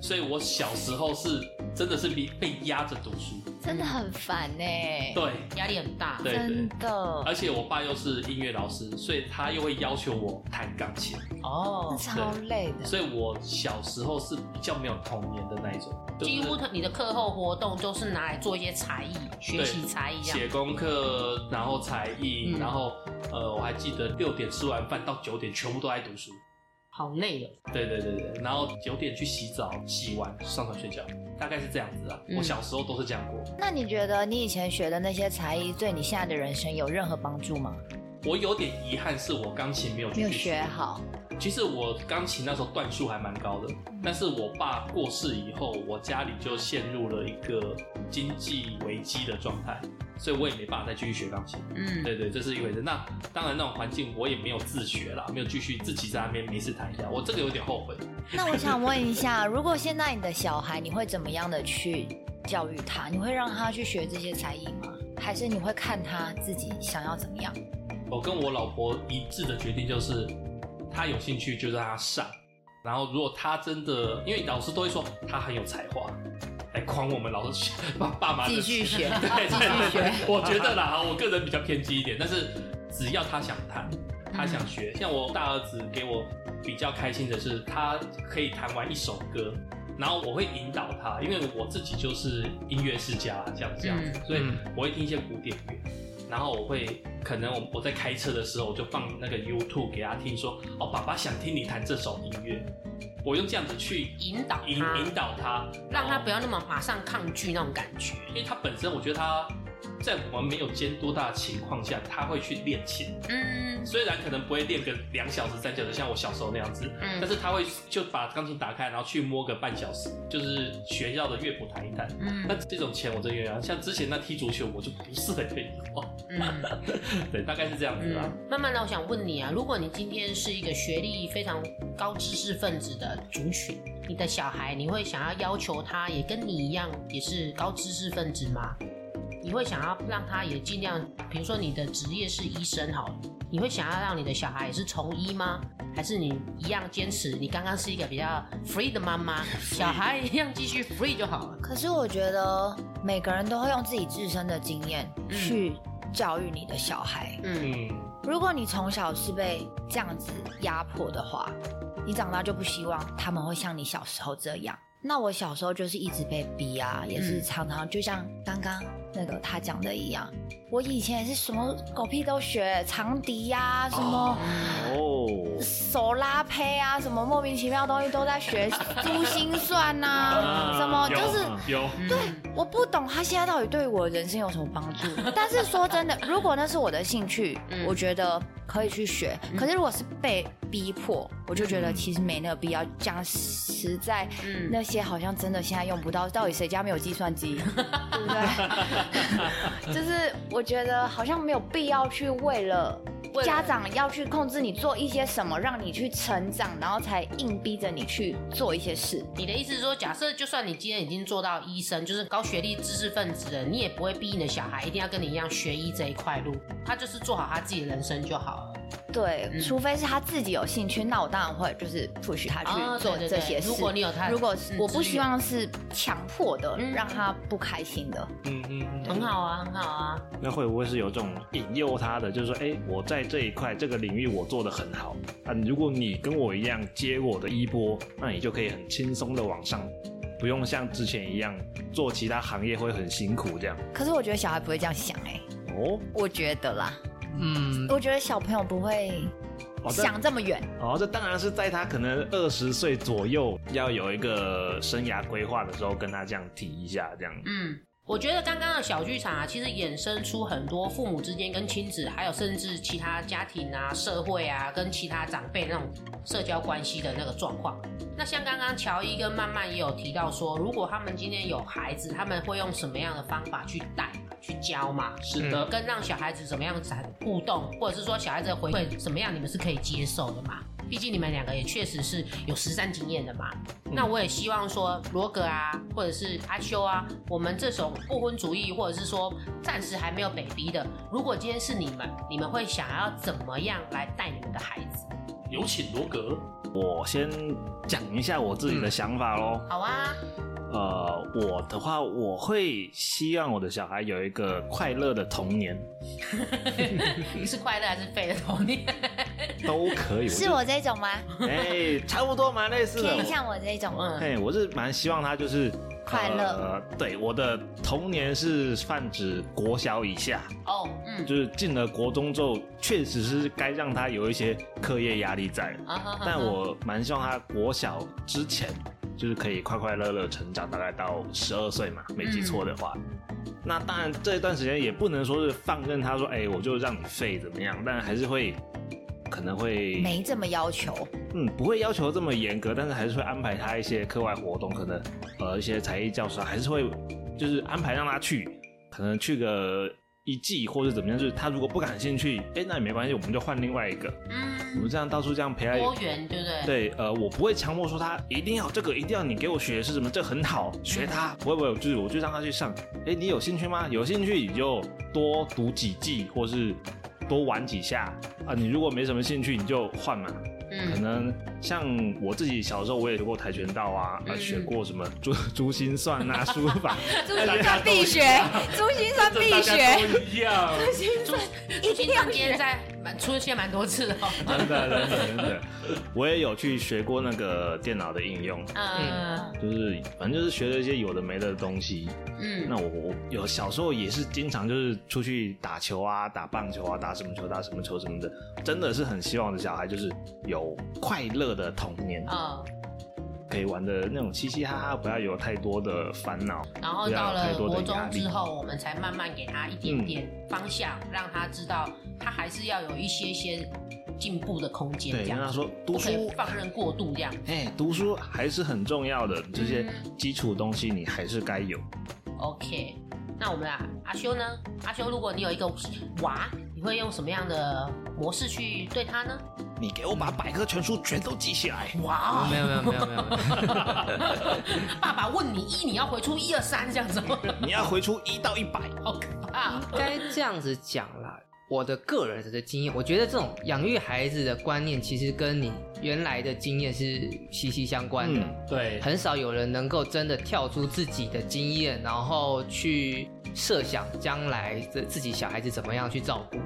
所以我小时候是真的是被被压着读书。真的很烦呢，对，压力很大，对，真的。而且我爸又是音乐老师，所以他又会要求我弹钢琴，哦，超累的。所以我小时候是比较没有童年的那一种，几乎你的课后活动都是拿来做一些才艺，学习才艺，写功课，然后才艺，然后呃，我还记得六点吃完饭到九点全部都在读书。好累哦。对对对对，然后九点去洗澡，洗完上床睡觉，大概是这样子啊。嗯、我小时候都是这样过。那你觉得你以前学的那些才艺，对你现在的人生有任何帮助吗？我有点遗憾，是我钢琴没有没有学好。其实我钢琴那时候段数还蛮高的，但是我爸过世以后，我家里就陷入了一个经济危机的状态，所以我也没办法再继续学钢琴。嗯，对对，这是一回事。那当然，那种环境我也没有自学啦，没有继续自己在那边没事弹一下，我这个有点后悔。那我想问一下，[LAUGHS] 如果现在你的小孩，你会怎么样的去教育他？你会让他去学这些才艺吗？还是你会看他自己想要怎么样？我跟我老婆一致的决定就是。他有兴趣就让他上，然后如果他真的，因为老师都会说他很有才华，来诓我们老师爸爸妈 [LAUGHS] 继续学，对对对对，我觉得啦，我个人比较偏激一点，但是只要他想弹，他想学，嗯、像我大儿子给我比较开心的是，他可以弹完一首歌，然后我会引导他，因为我自己就是音乐世家，这样这样子，嗯、所以我会听一些古典乐。然后我会可能我我在开车的时候，我就放那个 YouTube 给他听说，说哦，爸爸想听你弹这首音乐，我用这样子去引导引引导他，让他不要那么马上抗拒那种感觉，因为他本身我觉得他。在我们没有监督他的情况下，他会去练琴。嗯，虽然可能不会练个两小时、三小时，像我小时候那样子。嗯，但是他会就把钢琴打开，然后去摸个半小时，就是学校的乐谱弹一弹。嗯，那这种钱我真愿意。像之前那踢足球，我就不是很愿意。花，嗯，[LAUGHS] 对，大概是这样子吧。慢慢的，我想问你啊，如果你今天是一个学历非常高知识分子的族群，你的小孩，你会想要要求他也跟你一样，也是高知识分子吗？你会想要让他也尽量，比如说你的职业是医生好了，你会想要让你的小孩也是从医吗？还是你一样坚持？你刚刚是一个比较 free 的妈妈，[LAUGHS] 小孩一样继续 free 就好了。可是我觉得每个人都会用自己自身的经验去教育你的小孩。嗯，如果你从小是被这样子压迫的话，你长大就不希望他们会像你小时候这样。那我小时候就是一直被逼啊，也是常常就像刚刚那个他讲的一样，我以前也是什么狗屁都学，长笛呀，什么哦，手拉胚啊，什么莫名其妙的东西都在学，珠心算呐，什么就是有。对，我不懂他现在到底对我人生有什么帮助。但是说真的，如果那是我的兴趣，我觉得可以去学。可是如果是被逼迫，我就觉得其实没那个必要。讲实在，那些好像真的现在用不到。到底谁家没有计算机？[LAUGHS] 对不对？[LAUGHS] 就是我觉得好像没有必要去为了家长要去控制你做一些什么，让你去成长，然后才硬逼着你去做一些事。你的意思是说，假设就算你今天已经做到医生，就是高学历知识分子了，你也不会逼你的小孩一定要跟你一样学医这一块路，他就是做好他自己的人生就好了。对，除非是他自己有兴趣，那我当然会就是 push 他去做这些事。如果你有他，如果我不希望是强迫的，让他不开心的。嗯嗯，很好啊，很好啊。那会不会是有这种引诱他的，就是说，哎，我在这一块这个领域我做的很好啊，如果你跟我一样接我的衣钵，那你就可以很轻松的往上，不用像之前一样做其他行业会很辛苦这样。可是我觉得小孩不会这样想哎。哦，我觉得啦。嗯，我觉得小朋友不会想这么远。哦，这当然是在他可能二十岁左右要有一个生涯规划的时候，跟他这样提一下，这样。嗯，我觉得刚刚的小剧场啊，其实衍生出很多父母之间跟亲子，还有甚至其他家庭啊、社会啊，跟其他长辈那种社交关系的那个状况。那像刚刚乔伊跟曼曼也有提到说，如果他们今天有孩子，他们会用什么样的方法去带？去教嘛，是的，跟让小孩子怎么样子互动，或者是说小孩子的回馈怎么样，你们是可以接受的嘛？毕竟你们两个也确实是有实战经验的嘛。嗯、那我也希望说罗格啊，或者是阿修啊，我们这种不婚主义，或者是说暂时还没有 baby 的，如果今天是你们，你们会想要怎么样来带你们的孩子？有请罗格，我先讲一下我自己的想法喽、嗯。好啊。呃，我的话，我会希望我的小孩有一个快乐的童年。[LAUGHS] 你是快乐还是废的童年？都可以。是我这种吗？哎、欸，[LAUGHS] 差不多蛮类似的。偏向我这种。嗯。嘿，我是蛮希望他就是快乐。呃，对，我的童年是泛指国小以下。哦，嗯。就是进了国中之后，确实是该让他有一些课业压力在。但我蛮希望他国小之前。就是可以快快乐乐成长，大概到十二岁嘛，没记错的话。嗯、那当然这一段时间也不能说是放任他说，哎、欸，我就让你废怎么样，但还是会可能会没这么要求。嗯，不会要求这么严格，但是还是会安排他一些课外活动，可能呃一些才艺教室还是会就是安排让他去，可能去个一季或者怎么样，就是他如果不感兴趣，哎，那也没关系，我们就换另外一个。嗯，我们这样到处这样陪他多元，对不对？对，呃，我不会强迫说他一定要这个，一定要你给我学是什么，这很好，学他，嗯、不会不会，就是我就让他去上。哎，你有兴趣吗？有兴趣你就多读几季，或是多玩几下啊。你如果没什么兴趣，你就换嘛。可能像我自己小时候，我也学过跆拳道啊，啊，学过什么珠 [LAUGHS] 珠心算啊，[LAUGHS] 书法，珠心算必学，珠心算必学，一样，珠心算一定要学在。出现蛮多次 [LAUGHS] 的，真的真的真的，我也有去学过那个电脑的应用，嗯，就是反正就是学了一些有的没的东西，嗯，那我我有小时候也是经常就是出去打球啊，打棒球啊，打什么球打什么球什么的，真的是很希望的小孩就是有快乐的童年。啊。可以玩的那种嘻嘻哈哈，不要有太多的烦恼。然后到了国中之后，我们才慢慢给他一点点方向，嗯、让他知道他还是要有一些些进步的空间。对，跟他说读书放任过度这样。哎，读书还是很重要的，这些基础东西你还是该有。OK，那我们啊，阿修呢？阿修，如果你有一个娃，你会用什么样的模式去对他呢？你给我把百科全书全都记起来。哇！没有没有没有没有。[LAUGHS] 爸爸问你一，你要回出一二三这样子吗？[LAUGHS] 你要回出一到一百。好可怕。应该这样子讲啦。我的个人的经验，我觉得这种养育孩子的观念，其实跟你原来的经验是息息相关的。嗯、对。很少有人能够真的跳出自己的经验，然后去设想将来的自己小孩子怎么样去照顾。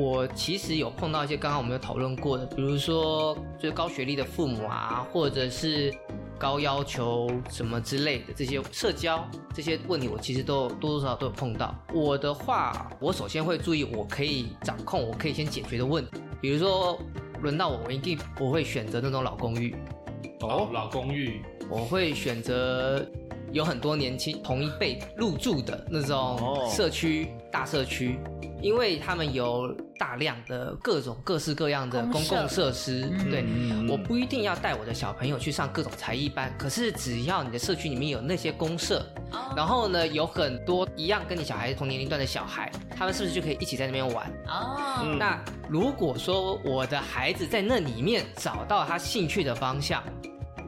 我其实有碰到一些刚刚我们有讨论过的，比如说就是高学历的父母啊，或者是高要求什么之类的这些社交这些问题，我其实都多多少少都有碰到。我的话，我首先会注意我可以掌控、我可以先解决的问题，比如说轮到我，我一定不会选择那种老公寓。哦，老公寓，我会选择有很多年轻同一辈入住的那种社区、哦、大社区。因为他们有大量的各种各式各样的公共设施，对，嗯、我不一定要带我的小朋友去上各种才艺班，可是只要你的社区里面有那些公社，哦、然后呢，有很多一样跟你小孩同年龄段的小孩，他们是不是就可以一起在那边玩？哦，那如果说我的孩子在那里面找到他兴趣的方向，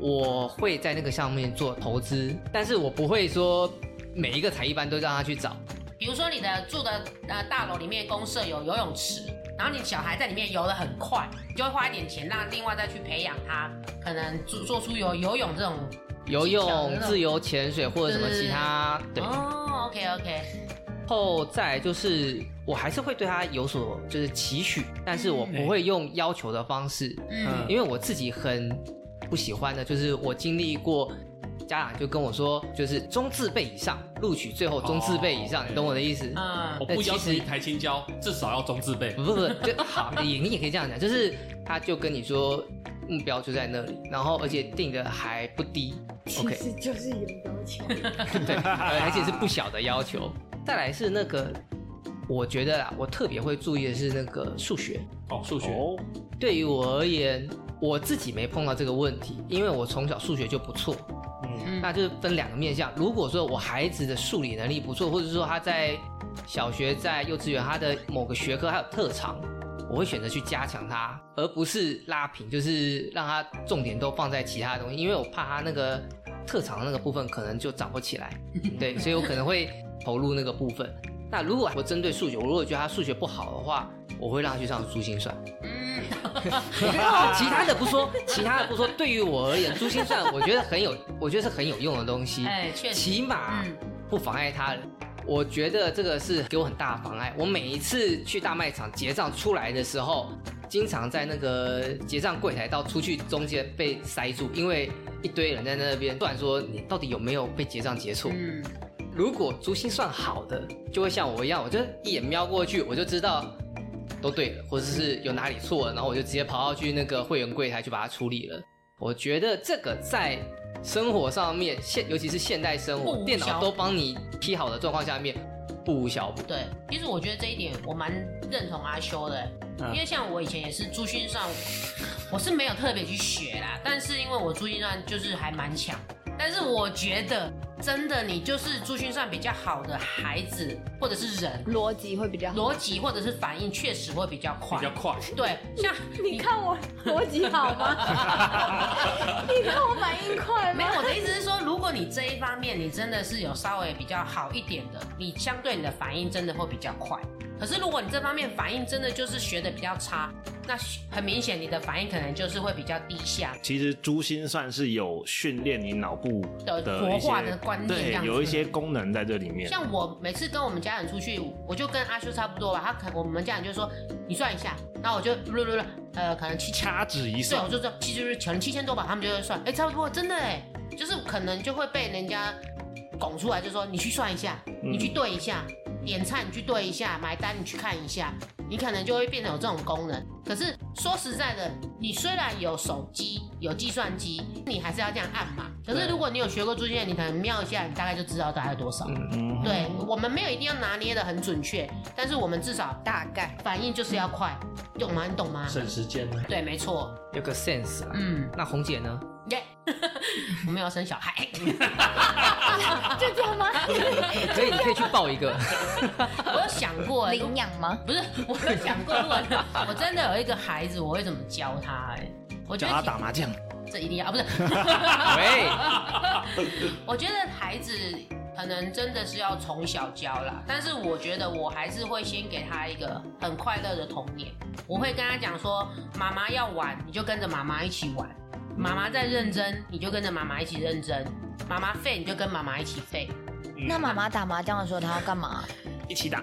我会在那个上面做投资，但是我不会说每一个才艺班都让他去找。比如说你的住的呃大楼里面公社有游泳池，然后你小孩在里面游得很快，你就会花一点钱让另外再去培养他，可能做做出游游泳这种游泳、自由潜水或者什么其他。对，对哦，OK OK。后再就是我还是会对他有所就是期许，但是我不会用要求的方式，嗯，因为我自己很不喜欢的就是我经历过。家长就跟我说，就是中字辈以上录取，最后中字辈以上，你懂我的意思？嗯，我不要求你台青交，至少要中字辈。不不不，就好，也你也可以这样讲，就是他就跟你说目标就在那里，然后而且定的还不低。OK，其实就是有要求，[LAUGHS] 对，而且是不小的要求。再来是那个，我觉得啦，我特别会注意的是那个数学。哦，数学。对于我而言，我自己没碰到这个问题，因为我从小数学就不错。嗯那就是分两个面向。如果说我孩子的数理能力不错，或者说他在小学、在幼稚园，他的某个学科还有特长，我会选择去加强他，而不是拉平，就是让他重点都放在其他的东西，因为我怕他那个特长的那个部分可能就长不起来。[LAUGHS] 对，所以我可能会投入那个部分。那如果我针对数学，我如果觉得他数学不好的话，我会让他去上珠心算。[LAUGHS] 其他的不说，其他的不说。对于我而言，珠心算 [LAUGHS] 我觉得很有，我觉得是很有用的东西。哎，确实，起码不妨碍他人。我觉得这个是给我很大的妨碍。我每一次去大卖场结账出来的时候，经常在那个结账柜台到出去中间被塞住，因为一堆人在那边，不然说你到底有没有被结账结错。嗯，如果珠心算好的，就会像我一样，我就一眼瞄过去，我就知道。都对了，或者是有哪里错了，然后我就直接跑到去那个会员柜台去把它处理了。我觉得这个在生活上面，现尤其是现代生活，电脑都帮你批好的状况下面，不无小补。对，其实我觉得这一点我蛮认同阿修的，嗯因为像我以前也是珠心算，我是没有特别去学啦，但是因为我珠心算就是还蛮强，但是我觉得真的你就是珠心算比较好的孩子或者是人，逻辑会比较好。逻辑或者是反应确实会比较快，比较快。对，[LAUGHS] 像你看我逻辑好吗？[LAUGHS] 你看我反应快吗？没有，我的意思是说，如果你这一方面你真的是有稍微比较好一点的，你相对你的反应真的会比较快。可是如果你这方面反应真的就是学的比较差，那很明显你的反应可能就是会比较低下。其实珠心算是有训练你脑部的的活化的观念，对，有一些功能在这里面。像我每次跟我们家人出去，我就跟阿修差不多吧。他可我们家人就说你算一下，然后我就呃可能七，掐指一算。对，算我，就说其实就是可能七千多吧，他们就会算，哎，差不多，真的哎，就是可能就会被人家拱出来，就说你去算一下，你去对一下，点菜你去对一下，买单你去看一下，你可能就会变成有这种功能。可是说实在的，你虽然有手机有计算机，你还是要这样按嘛。可是如果你有学过珠心，你可能瞄一下，你大概就知道大概多少。嗯，对我们没有一定要拿捏的很准确，但是我们至少大概反应就是要快，懂吗？你懂吗？省时间呢？对，没错。有个 sense 啊。嗯，那红姐呢？耶、[LAUGHS] 我们要生小孩，就这样吗？可以，你可以去抱一个。[LAUGHS] 我有想过，领养吗？不是，我有想过，如果我真的有一个孩子，我会怎么教他？哎，我觉叫得他打麻将，这一定要啊，不是。喂，[LAUGHS] 我觉得孩子可能真的是要从小教啦，但是我觉得我还是会先给他一个很快乐的童年。我会跟他讲说，妈妈要玩，你就跟着妈妈一起玩；妈妈在认真，你就跟着妈妈一起认真；妈妈废，你就跟妈妈一起废。那妈妈打麻将的时候，她要干嘛？[LAUGHS] 一起打。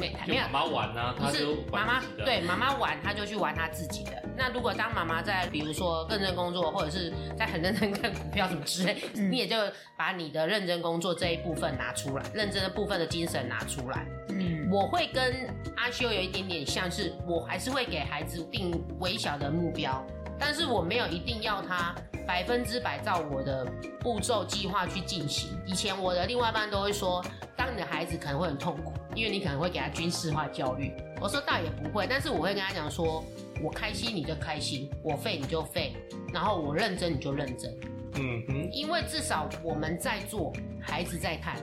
没 [LAUGHS] 没有妈妈玩啊，不是他就妈妈对妈妈玩，他就去玩他自己的。那如果当妈妈在，比如说认真工作，或者是在很认真看股票什么之类，嗯 [LAUGHS] 你也就把你的认真工作这一部分拿出来，认真的部分的精神拿出来。嗯，我会跟阿修有一点点像是，我还是会给孩子定微小的目标，但是我没有一定要他百分之百照我的步骤计划去进行。以前我的另外一半都会说，当你的孩子可能会很痛苦，因为你可能会给他军事化教育。我说倒也不会，但是我会跟他讲说，我开心你就开心，我废你就废，然后我认真你就认真，嗯哼，因为至少我们在做，孩子在看。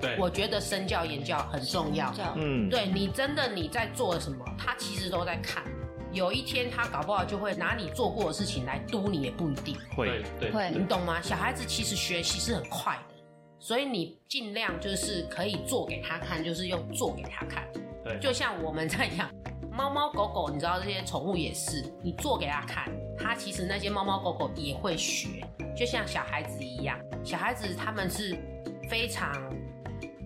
对，我觉得身教言教很重要。嗯，对你真的你在做什么，他其实都在看。有一天他搞不好就会拿你做过的事情来督你，也不一定。会对你懂吗？小孩子其实学习是很快的，所以你尽量就是可以做给他看，就是用做给他看。对就像我们在养猫猫狗狗，你知道这些宠物也是，你做给他看，他其实那些猫猫狗狗也会学，就像小孩子一样。小孩子他们是非常，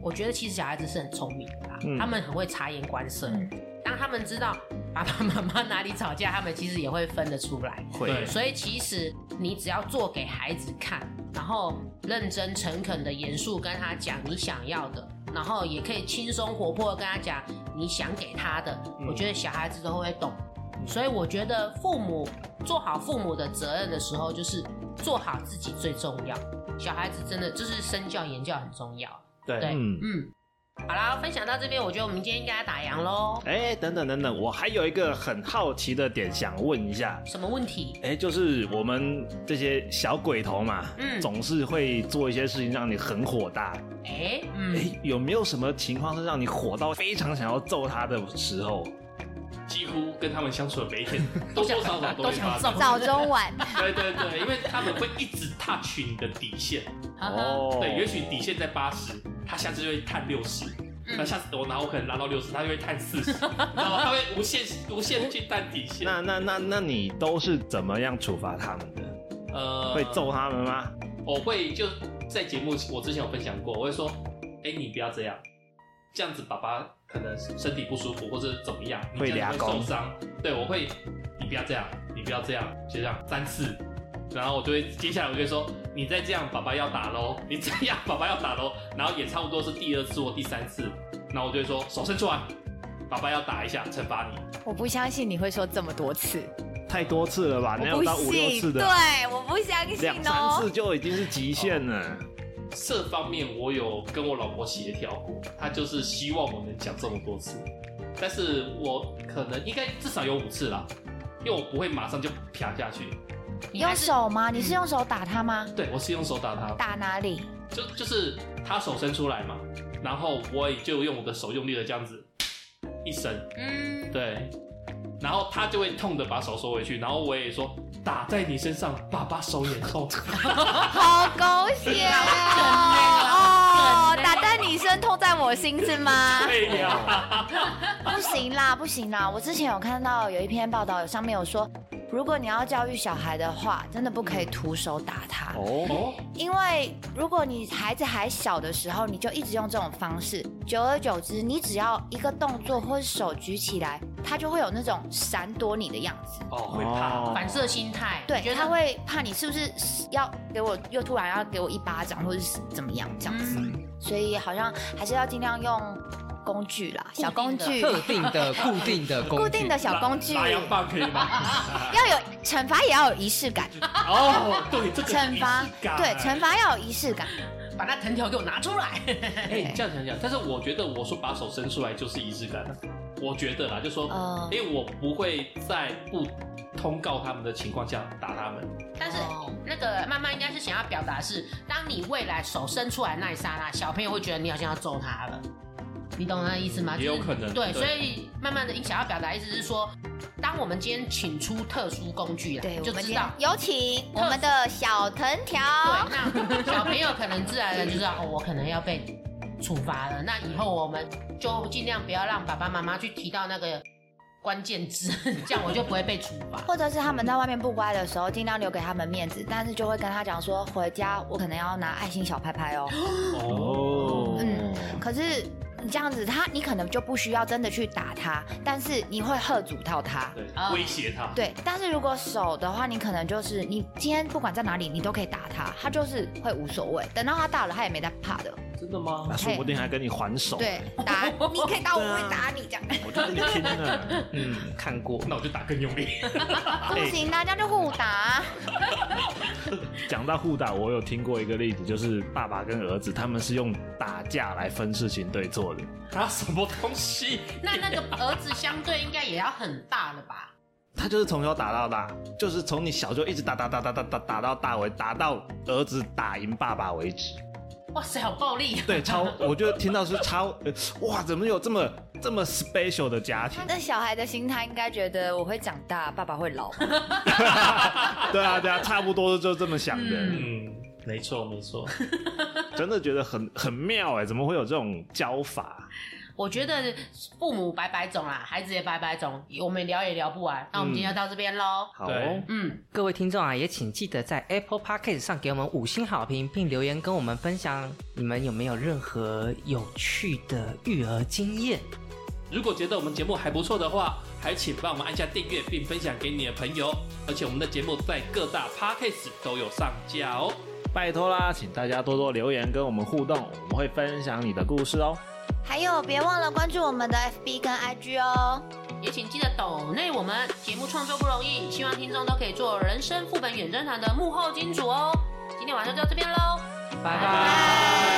我觉得其实小孩子是很聪明的啦，嗯他们很会察言观色。嗯当他们知道爸爸妈妈哪里吵架，他们其实也会分得出来。会对所以其实你只要做给孩子看，然后认真诚恳的严肃跟他讲你想要的，然后也可以轻松活泼的跟他讲你想给他的，嗯我觉得小孩子都会懂。所以我觉得父母做好父母的责任的时候，就是做好自己最重要。小孩子真的就是身教言教很重要。对对，嗯嗯，好啦，分享到这边，我觉得我们今天应该要打烊喽。哎，等等等等，我还有一个很好奇的点想问一下。什么问题？哎，就是我们这些小鬼头嘛，嗯总是会做一些事情让你很火大。哎，嗯，哎，有没有什么情况是让你火到非常想要揍他的时候？几乎跟他们相处的每一天，[LAUGHS] 多多少少都都会发生。想揍早中晚，[LAUGHS] 对对对，因为他们会一直 touch 你的底线。哦，对，也许底线在八十，他下次就会探六十。那下次我拿我可能拉到六十，他就会探四十，[LAUGHS] 然后？他会无限无限地去探底线。那那那那你都是怎么样处罚他们的？呃会揍他们吗？我会就在节目，我之前有分享过，我会说，哎、你不要这样，这样子爸爸可能身体不舒服或者怎么样，会俩攻会受伤。对，我会，你不要这样，你不要这样，就这样三次，然后我就会接下来我就会说，你再这样，爸爸要打喽，[LAUGHS] 你这样，爸爸要打喽，然后也差不多是第二次或第三次，然后我就会说，手伸出来，爸爸要打一下，惩罚你。我不相信你会说这么多次，太多次了吧？哪我不有到五六，次的？对，我不相信两三哦次。就已经是极限了。这方面我有跟我老婆协调过，她就是希望我能讲这么多次，但是我可能应该至少有五次啦，因为我不会马上就啪下去。用手吗？你是用手打他吗？对，我是用手打他。打哪里？就就是他手伸出来嘛，然后我也就用我的手用力的这样子一伸，嗯，对，然后他就会痛的把手收回去，然后我也说打在你身上，爸爸手也痛，[LAUGHS] 好狗血 [LAUGHS] 哦，打在你身，痛在我心是吗？对呀，[LAUGHS] 不行啦，不行啦，我之前有看到有一篇报道，有上面有说。如果你要教育小孩的话，真的不可以徒手打他哦。因为如果你孩子还小的时候，你就一直用这种方式，久而久之，你只要一个动作或是手举起来，他就会有那种闪躲你的样子。哦，会怕，反射心态。对，他会怕你是不是要给我又突然要给我一巴掌，或者是怎么样这样子。嗯、所以好像还是要尽量用。工具啦，小工具，特定的、固定的工具，固定的小工具。拉洋棒可以吗？[LAUGHS] 要有惩罚，也要有仪式感。哦，对，这个惩罚，对，惩罚要有仪式感。把那藤条给我拿出来。[LAUGHS] 哎，这样想想，但是我觉得我说把手伸出来就是仪式感。我觉得啦，就说，因为我不会在不通告他们的情况下打他们。但是那个妈妈应该是想要表达是，当你未来手伸出来那一刹那，小朋友会觉得你好像要揍他了。你懂那意思吗？也有可能。就是、对，所以慢慢的，你想要表达意思是说，当我们今天请出特殊工具来，对，就知道有请我们的小藤条。对，那小朋友可能自然的就知道，哦，我可能要被处罚了。那以后我们就尽量不要让爸爸妈妈去提到那个关键字，[LAUGHS] 这样我就不会被处罚。或者是他们在外面不乖的时候，尽量留给他们面子，但是就会跟他讲说，回家我可能要拿爱心小拍拍哦。哦，嗯，可是。你这样子，他你可能就不需要真的去打他，但是你会喝阻到他，对，威胁他。对，但是如果手的话，你可能就是你今天不管在哪里，你都可以打他，他就是会无所谓。等到他大了，他也没在怕的。真的吗？那说不定还跟你还手。对，打你可以打我，我会打你这样。[LAUGHS] 我就跟你拼了。[LAUGHS] 嗯，看过，那我就打更用力。[LAUGHS] 不行，大家就互打。讲到互打，我有听过一个例子，就是爸爸跟儿子他们是用打架来分事情对错的。他什么东西？那那个儿子相对应该也要很大了吧？他就是从小打到大，就是从你小就一直打打打打打打打到大为打到儿子打赢爸爸为止。哇塞，好暴力！对，超，我觉得听到是超，哇，怎么有这么这么 special 的家庭？那小孩的心态应该觉得我会长大，爸爸会老。[LAUGHS] 对啊，对啊，差不多就这么想的。嗯，嗯，没错，没错，[LAUGHS] 真的觉得很很妙哎，怎么会有这种教法？我觉得父母百百种啦，孩子也百百种，我们聊也聊不完。那我们今天就到这边喽。好，嗯，各位听众啊，也请记得在 Apple Podcast 上给我们五星好评，并留言跟我们分享你们有没有任何有趣的育儿经验。如果觉得我们节目还不错的话，还请帮我们按下订阅，并分享给你的朋友。而且我们的节目在各大 Podcast 都有上架哦，拜托啦，请大家多多留言跟我们互动，我们会分享你的故事哦。还有，别忘了关注我们的 FB 跟 IG 哦，也请记得抖内我们节目创作不容易，希望听众都可以做人生副本远征团的幕后金主哦。今天晚上就到这边喽，拜拜。